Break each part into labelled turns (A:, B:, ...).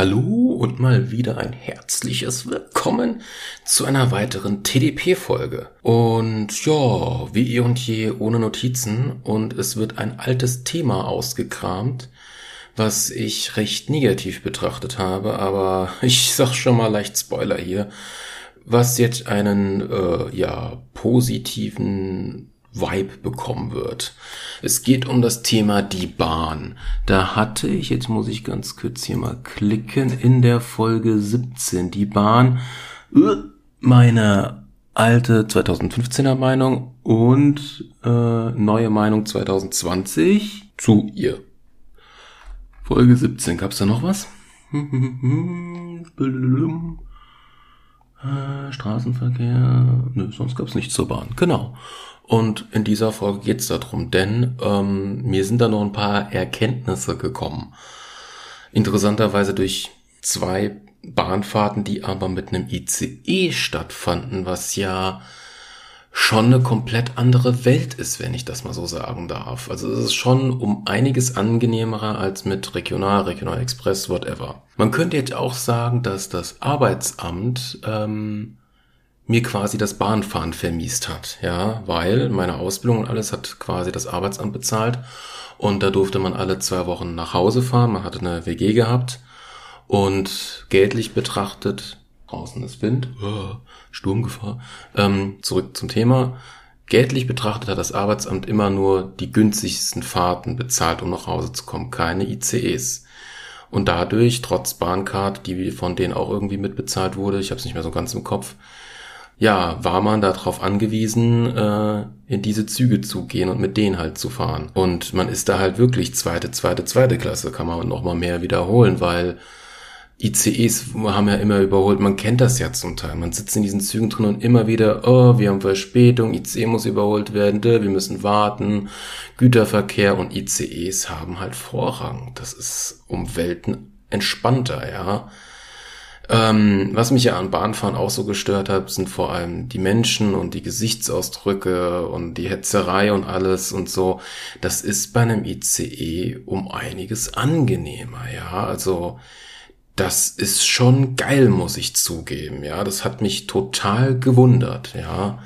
A: Hallo und mal wieder ein herzliches Willkommen zu einer weiteren TDP-Folge. Und ja, wie eh und je ohne Notizen und es wird ein altes Thema ausgekramt, was ich recht negativ betrachtet habe, aber ich sag schon mal leicht Spoiler hier, was jetzt einen äh, ja positiven Vibe bekommen wird. Es geht um das Thema die Bahn. Da hatte ich, jetzt muss ich ganz kurz hier mal klicken, in der Folge 17 die Bahn, äh, meine alte 2015er Meinung und äh, neue Meinung 2020 zu ihr. Folge 17, gab's da noch was? Äh, Straßenverkehr, nö, sonst gab's nichts zur Bahn. Genau. Und in dieser Folge geht's darum, denn ähm, mir sind da noch ein paar Erkenntnisse gekommen. Interessanterweise durch zwei Bahnfahrten, die aber mit einem ICE stattfanden, was ja schon eine komplett andere Welt ist, wenn ich das mal so sagen darf. Also es ist schon um einiges angenehmer als mit Regional, Regional Express, whatever. Man könnte jetzt auch sagen, dass das Arbeitsamt ähm, mir quasi das Bahnfahren vermiest hat, ja, weil meine Ausbildung und alles hat quasi das Arbeitsamt bezahlt und da durfte man alle zwei Wochen nach Hause fahren, man hatte eine WG gehabt und geldlich betrachtet, draußen ist Wind, Sturmgefahr, ähm, zurück zum Thema, Geldlich betrachtet hat das Arbeitsamt immer nur die günstigsten Fahrten bezahlt, um nach Hause zu kommen, keine ICEs. Und dadurch, trotz Bahncard, die von denen auch irgendwie mitbezahlt wurde, ich habe es nicht mehr so ganz im Kopf, ja, war man darauf angewiesen, äh, in diese Züge zu gehen und mit denen halt zu fahren. Und man ist da halt wirklich zweite, zweite, zweite Klasse, kann man noch mal mehr wiederholen, weil ICEs haben ja immer überholt, man kennt das ja zum Teil. Man sitzt in diesen Zügen drin und immer wieder, oh, wir haben Verspätung, ICE muss überholt werden, wir müssen warten, Güterverkehr und ICEs haben halt Vorrang. Das ist um Welten entspannter, ja. Ähm, was mich ja an Bahnfahren auch so gestört hat, sind vor allem die Menschen und die Gesichtsausdrücke und die Hetzerei und alles und so. Das ist bei einem ICE um einiges angenehmer, ja. Also, das ist schon geil, muss ich zugeben, ja. Das hat mich total gewundert, ja.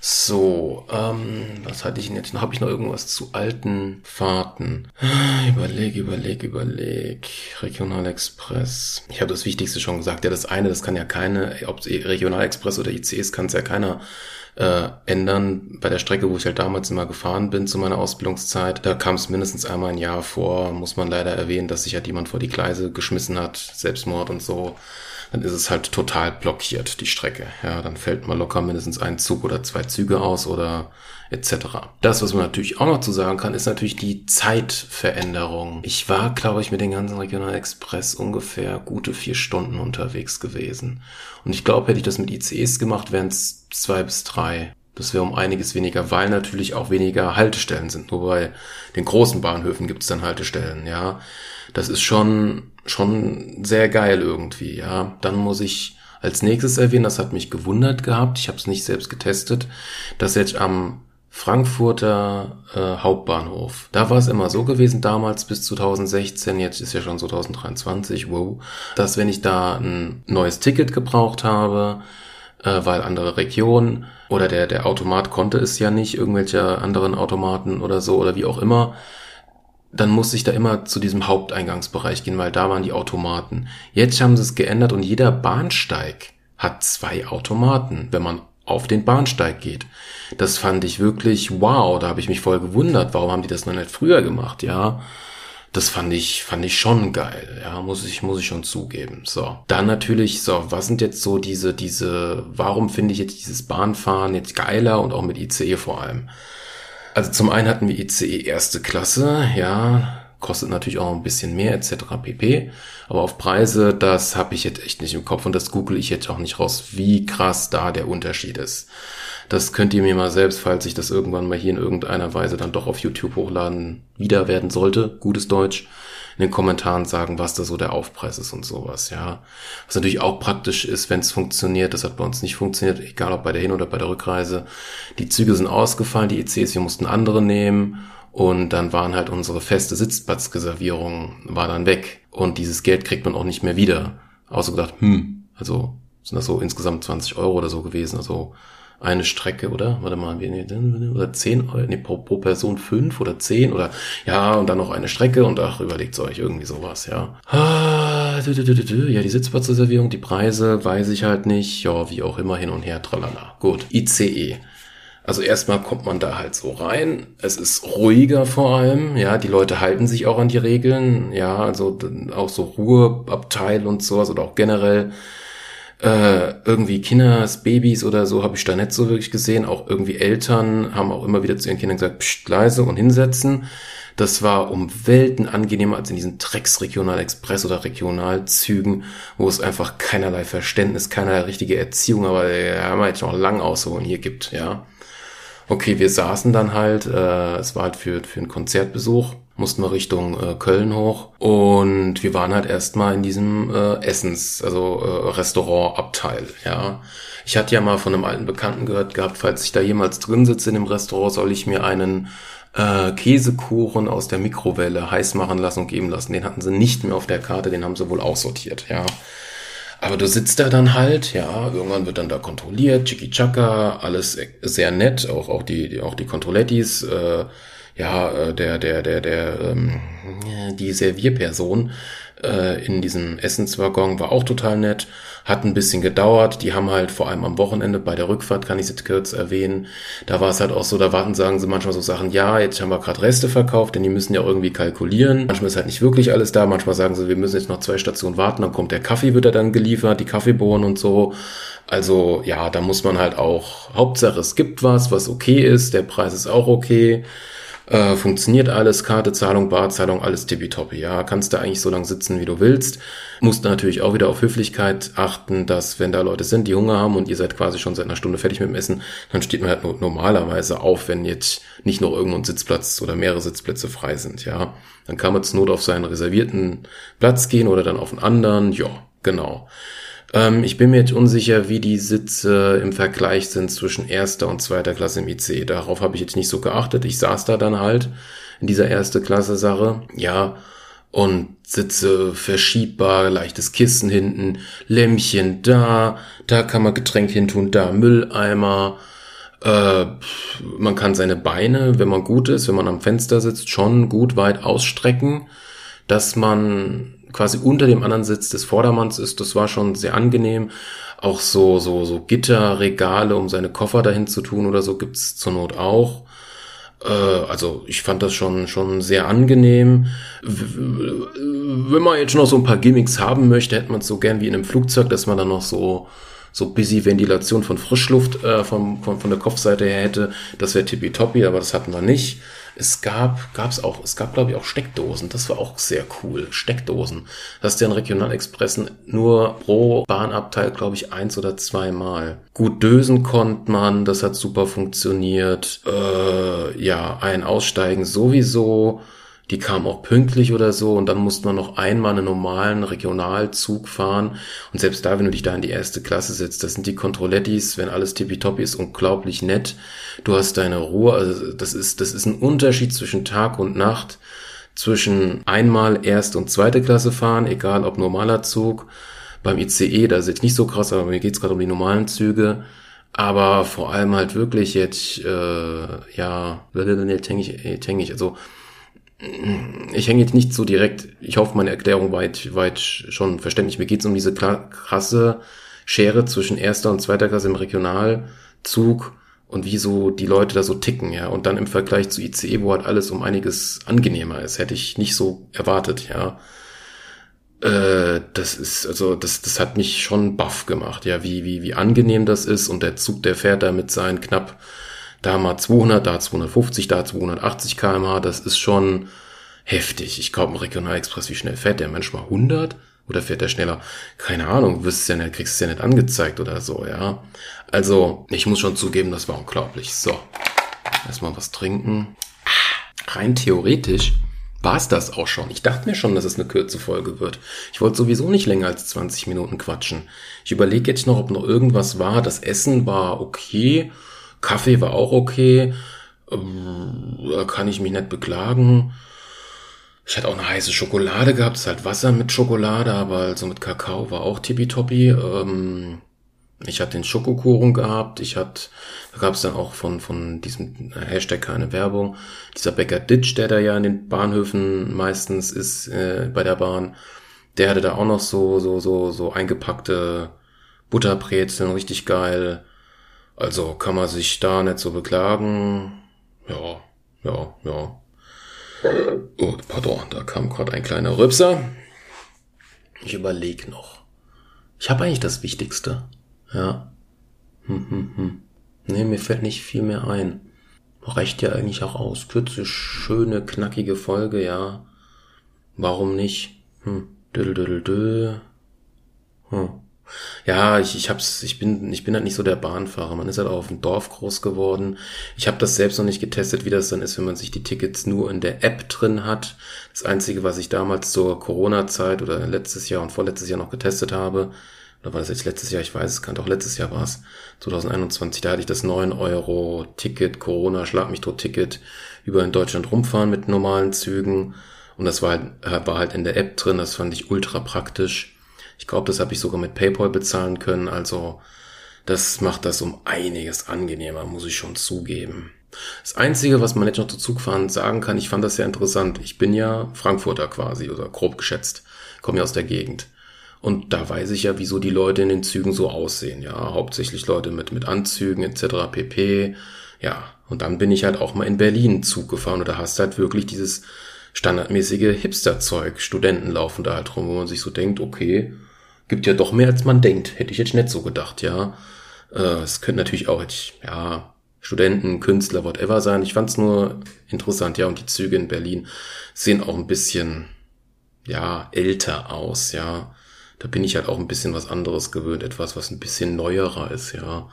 A: So, ähm, was hatte ich denn jetzt? Habe ich noch irgendwas zu alten Fahrten? Überleg, überleg, überleg. Regionalexpress. Ich habe das Wichtigste schon gesagt. Ja, das eine, das kann ja keine, ob Regionalexpress oder ICs, kann es ja keiner äh, ändern. Bei der Strecke, wo ich halt damals immer gefahren bin zu meiner Ausbildungszeit, da kam es mindestens einmal ein Jahr vor, muss man leider erwähnen, dass sich halt jemand vor die Gleise geschmissen hat, Selbstmord und so dann ist es halt total blockiert, die Strecke. Ja, dann fällt mal locker mindestens ein Zug oder zwei Züge aus oder etc. Das, was man natürlich auch noch zu sagen kann, ist natürlich die Zeitveränderung. Ich war, glaube ich, mit dem ganzen Regional Express ungefähr gute vier Stunden unterwegs gewesen. Und ich glaube, hätte ich das mit ICEs gemacht, wären es zwei bis drei. Das wäre um einiges weniger, weil natürlich auch weniger Haltestellen sind. Nur bei den großen Bahnhöfen gibt es dann Haltestellen, ja. Das ist schon schon sehr geil irgendwie, ja. Dann muss ich als nächstes erwähnen, das hat mich gewundert gehabt, ich habe es nicht selbst getestet, dass jetzt am Frankfurter äh, Hauptbahnhof. Da war es immer so gewesen, damals bis 2016, jetzt ist ja schon 2023, wow, dass wenn ich da ein neues Ticket gebraucht habe, äh, weil andere Regionen oder der, der Automat konnte es ja nicht, irgendwelche anderen Automaten oder so oder wie auch immer, dann musste ich da immer zu diesem Haupteingangsbereich gehen, weil da waren die Automaten. Jetzt haben sie es geändert und jeder Bahnsteig hat zwei Automaten, wenn man auf den Bahnsteig geht. Das fand ich wirklich wow, da habe ich mich voll gewundert, warum haben die das noch nicht früher gemacht, ja? Das fand ich fand ich schon geil, ja, muss ich muss ich schon zugeben. So, dann natürlich so, was sind jetzt so diese diese warum finde ich jetzt dieses Bahnfahren jetzt geiler und auch mit ICE vor allem? Also zum einen hatten wir ICE erste Klasse, ja, kostet natürlich auch ein bisschen mehr etc. pp. Aber auf Preise, das habe ich jetzt echt nicht im Kopf und das google ich jetzt auch nicht raus, wie krass da der Unterschied ist. Das könnt ihr mir mal selbst, falls ich das irgendwann mal hier in irgendeiner Weise dann doch auf YouTube hochladen, wieder werden sollte, gutes Deutsch, in den Kommentaren sagen, was da so der Aufpreis ist und sowas, ja. Was natürlich auch praktisch ist, wenn es funktioniert. Das hat bei uns nicht funktioniert, egal ob bei der Hin- oder bei der Rückreise. Die Züge sind ausgefallen, die ECs, wir mussten andere nehmen und dann waren halt unsere feste Sitzplatzreservierung war dann weg. Und dieses Geld kriegt man auch nicht mehr wieder. Außer gedacht, hm, also sind das so insgesamt 20 Euro oder so gewesen. Also eine Strecke, oder? Warte mal, oder zehn, nee, pro, pro Person fünf oder zehn oder ja, und dann noch eine Strecke und ach, überlegt euch irgendwie sowas, ja. Ah, ja, die Sitzplatzreservierung, die Preise, weiß ich halt nicht, ja, wie auch immer hin und her, tralala. Gut, ICE. Also erstmal kommt man da halt so rein. Es ist ruhiger vor allem, ja, die Leute halten sich auch an die Regeln, ja, also auch so Ruheabteil und sowas oder auch generell äh, irgendwie Kinders, Babys oder so habe ich da nicht so wirklich gesehen. Auch irgendwie Eltern haben auch immer wieder zu ihren Kindern gesagt, pst, leise und hinsetzen. Das war um Welten angenehmer als in diesen Drecks Regionalexpress oder Regionalzügen, wo es einfach keinerlei Verständnis, keinerlei richtige Erziehung, aber ja, haben wir jetzt noch lang ausholen hier gibt, ja. Okay, wir saßen dann halt, äh, es war halt für, für einen Konzertbesuch mussten wir Richtung äh, Köln hoch und wir waren halt erstmal in diesem äh, Essens, also äh, Restaurantabteil, ja. Ich hatte ja mal von einem alten Bekannten gehört gehabt, falls ich da jemals drin sitze in dem Restaurant, soll ich mir einen äh, Käsekuchen aus der Mikrowelle heiß machen lassen und geben lassen. Den hatten sie nicht mehr auf der Karte, den haben sie wohl aussortiert, ja. Aber du sitzt da dann halt, ja, irgendwann wird dann da kontrolliert, Chiki Chaka, alles sehr nett, auch, auch die, auch die Controlettis, äh, ja, äh, der, der, der, der, ähm, die Servierperson äh, in diesem Essenswaggon war auch total nett, hat ein bisschen gedauert. Die haben halt vor allem am Wochenende bei der Rückfahrt, kann ich jetzt kurz erwähnen, da war es halt auch so, da warten, sagen sie manchmal so Sachen, ja, jetzt haben wir gerade Reste verkauft, denn die müssen ja irgendwie kalkulieren. Manchmal ist halt nicht wirklich alles da, manchmal sagen sie, wir müssen jetzt noch zwei Stationen warten, dann kommt der Kaffee, wird er dann geliefert, die Kaffeebohnen und so. Also ja, da muss man halt auch, Hauptsache es gibt was, was okay ist, der Preis ist auch okay. Äh, funktioniert alles, Karte, Zahlung, Barzahlung, alles tippitoppi. Ja, kannst da eigentlich so lange sitzen, wie du willst. Musst natürlich auch wieder auf Höflichkeit achten, dass wenn da Leute sind, die Hunger haben und ihr seid quasi schon seit einer Stunde fertig mit dem Essen, dann steht man halt normalerweise auf, wenn jetzt nicht noch irgendwo ein Sitzplatz oder mehrere Sitzplätze frei sind. Ja, dann kann man zur Not auf seinen reservierten Platz gehen oder dann auf einen anderen. Ja, genau. Ähm, ich bin mir jetzt unsicher, wie die Sitze im Vergleich sind zwischen erster und zweiter Klasse im IC. Darauf habe ich jetzt nicht so geachtet. Ich saß da dann halt in dieser erste Klasse Sache. Ja, und Sitze verschiebbar, leichtes Kissen hinten, Lämmchen da, da kann man Getränk hin tun, da Mülleimer. Äh, man kann seine Beine, wenn man gut ist, wenn man am Fenster sitzt, schon gut weit ausstrecken, dass man quasi unter dem anderen Sitz des Vordermanns ist. Das war schon sehr angenehm. Auch so, so, so Gitterregale, um seine Koffer dahin zu tun oder so gibt's zur Not auch. Äh, also ich fand das schon, schon sehr angenehm. Wenn man jetzt noch so ein paar Gimmicks haben möchte, hätte man es so gern wie in einem Flugzeug, dass man dann noch so so busy Ventilation von Frischluft äh, von, von, von der Kopfseite her hätte. Das wäre tippitoppi, aber das hatten wir nicht. Es gab, gab es auch, es gab glaube ich auch Steckdosen. Das war auch sehr cool. Steckdosen. Das in Regionalexpressen nur pro Bahnabteil glaube ich eins oder zweimal. Gut dösen konnte man, das hat super funktioniert. Äh, ja, ein Aussteigen sowieso die kam auch pünktlich oder so und dann musste man noch einmal einen normalen Regionalzug fahren. Und selbst da, wenn du dich da in die erste Klasse setzt, das sind die Controlettis, wenn alles tippitoppi ist, unglaublich nett. Du hast deine Ruhe, also das ist, das ist ein Unterschied zwischen Tag und Nacht, zwischen einmal erste und zweite Klasse fahren, egal ob normaler Zug, beim ICE, da ist jetzt nicht so krass, aber mir geht's gerade um die normalen Züge, aber vor allem halt wirklich jetzt, äh, ja, jetzt hänge ich, jetzt häng ich, also ich hänge jetzt nicht so direkt, ich hoffe, meine Erklärung weit, weit schon verständlich. Mir geht es um diese krasse Schere zwischen erster und zweiter Klasse im Regionalzug und wie so die Leute da so ticken, ja. Und dann im Vergleich zu ICE, wo halt alles um einiges angenehmer ist, hätte ich nicht so erwartet, ja. Äh, das ist, also, das, das hat mich schon baff gemacht, ja, wie, wie, wie angenehm das ist und der Zug, der fährt da mit seinen knapp da mal 200, da 250, da 280 kmh, das ist schon heftig. Ich glaube, ein Regionalexpress, wie schnell fährt der? Manchmal 100? Oder fährt der schneller? Keine Ahnung, wirst ja nicht, kriegst es ja nicht angezeigt oder so, ja. Also, ich muss schon zugeben, das war unglaublich. So. Erstmal was trinken. Rein theoretisch war es das auch schon. Ich dachte mir schon, dass es eine kürze Folge wird. Ich wollte sowieso nicht länger als 20 Minuten quatschen. Ich überlege jetzt noch, ob noch irgendwas war. Das Essen war okay. Kaffee war auch okay. Ähm, da kann ich mich nicht beklagen. Ich hatte auch eine heiße Schokolade gehabt, das ist halt Wasser mit Schokolade, aber also mit Kakao war auch tippitoppi. Ähm, ich hatte den Schokokuchen gehabt, ich hatte, da gab es dann auch von, von diesem Hashtag keine Werbung, dieser Bäcker Ditch, der da ja in den Bahnhöfen meistens ist, äh, bei der Bahn, der hatte da auch noch so, so, so, so eingepackte Butterbrezeln, richtig geil. Also kann man sich da nicht so beklagen. Ja, ja, ja. Oh, pardon, da kam gerade ein kleiner Rübser. Ich überlege noch. Ich habe eigentlich das Wichtigste. Ja. Hm, hm, hm. Nee, mir fällt nicht viel mehr ein. Reicht ja eigentlich auch aus. Kürze, schöne, knackige Folge, ja. Warum nicht? Hm. Dödel, dödel, dödel. Hm. Ja, ich, ich hab's, ich bin, ich bin halt nicht so der Bahnfahrer. Man ist halt auch auf dem Dorf groß geworden. Ich habe das selbst noch nicht getestet, wie das dann ist, wenn man sich die Tickets nur in der App drin hat. Das Einzige, was ich damals zur Corona-Zeit oder letztes Jahr und vorletztes Jahr noch getestet habe, oder war das jetzt letztes Jahr? Ich weiß es kann doch letztes Jahr war's. 2021, da hatte ich das 9 Euro Ticket, Corona, Schlag mich tot Ticket, über in Deutschland rumfahren mit normalen Zügen. Und das war halt, war halt in der App drin, das fand ich ultra praktisch. Ich glaube, das habe ich sogar mit PayPal bezahlen können. Also das macht das um einiges angenehmer, muss ich schon zugeben. Das Einzige, was man jetzt noch zu Zugfahren sagen kann, ich fand das sehr interessant. Ich bin ja Frankfurter quasi oder grob geschätzt, komme ja aus der Gegend. Und da weiß ich ja, wieso die Leute in den Zügen so aussehen. Ja, hauptsächlich Leute mit, mit Anzügen etc. pp. Ja, und dann bin ich halt auch mal in Berlin Zug gefahren und da hast du halt wirklich dieses standardmäßige Hipster-Zeug. Studenten laufen da halt rum, wo man sich so denkt, okay, gibt ja doch mehr als man denkt. Hätte ich jetzt nicht so gedacht, ja. Äh, es könnte natürlich auch, ja, Studenten, Künstler, whatever sein. Ich fand es nur interessant, ja. Und die Züge in Berlin sehen auch ein bisschen, ja, älter aus, ja. Da bin ich halt auch ein bisschen was anderes gewöhnt, etwas, was ein bisschen neuerer ist, ja.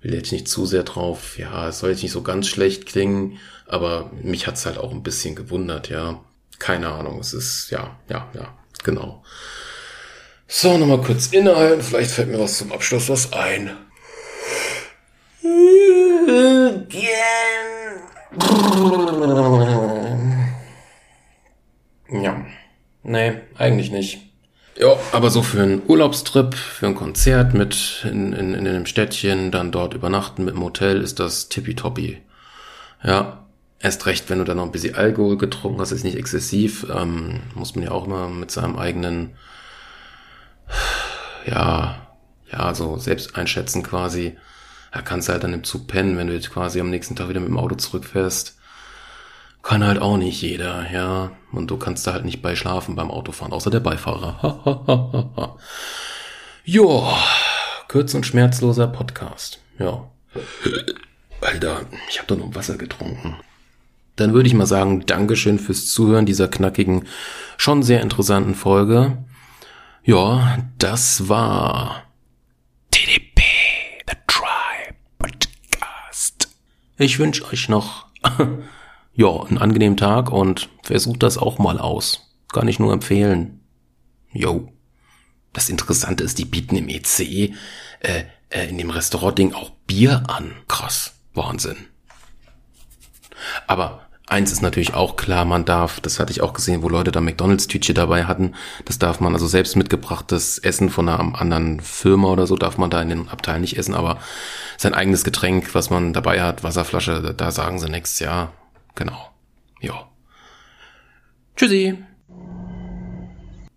A: Will jetzt nicht zu sehr drauf, ja, es soll jetzt nicht so ganz schlecht klingen, aber mich hat's halt auch ein bisschen gewundert, ja. Keine Ahnung, es ist, ja, ja, ja, genau. So, nochmal kurz innehalten. Vielleicht fällt mir was zum Abschluss was ein. Ja. Nee, eigentlich nicht. Ja, aber so für einen Urlaubstrip, für ein Konzert mit in, in, in einem Städtchen, dann dort übernachten mit dem Hotel, ist das tippitoppi. Ja, erst recht, wenn du dann noch ein bisschen Alkohol getrunken hast, ist nicht exzessiv, ähm, muss man ja auch immer mit seinem eigenen ja, ja, so selbst einschätzen quasi. Da kannst du halt dann im Zug pennen, wenn du jetzt quasi am nächsten Tag wieder mit dem Auto zurückfährst. Kann halt auch nicht jeder, ja. Und du kannst da halt nicht bei schlafen beim Autofahren, außer der Beifahrer. Joa, kurz und schmerzloser Podcast. Ja. Alter, ich habe doch noch Wasser getrunken. Dann würde ich mal sagen, Dankeschön fürs Zuhören dieser knackigen, schon sehr interessanten Folge. Ja, das war TDP, The Tribe Podcast. Ich wünsche euch noch ja, einen angenehmen Tag und versucht das auch mal aus. Kann ich nur empfehlen. Jo. Das Interessante ist, die bieten im EC, äh, äh, in dem Restaurant-Ding auch Bier an. Krass. Wahnsinn. Aber Eins ist natürlich auch klar, man darf, das hatte ich auch gesehen, wo Leute da McDonalds-Tütchen dabei hatten, das darf man, also selbst mitgebrachtes Essen von einer anderen Firma oder so, darf man da in den Abteil nicht essen, aber sein eigenes Getränk, was man dabei hat, Wasserflasche, da sagen sie nichts, ja, genau. Ja. Tschüssi.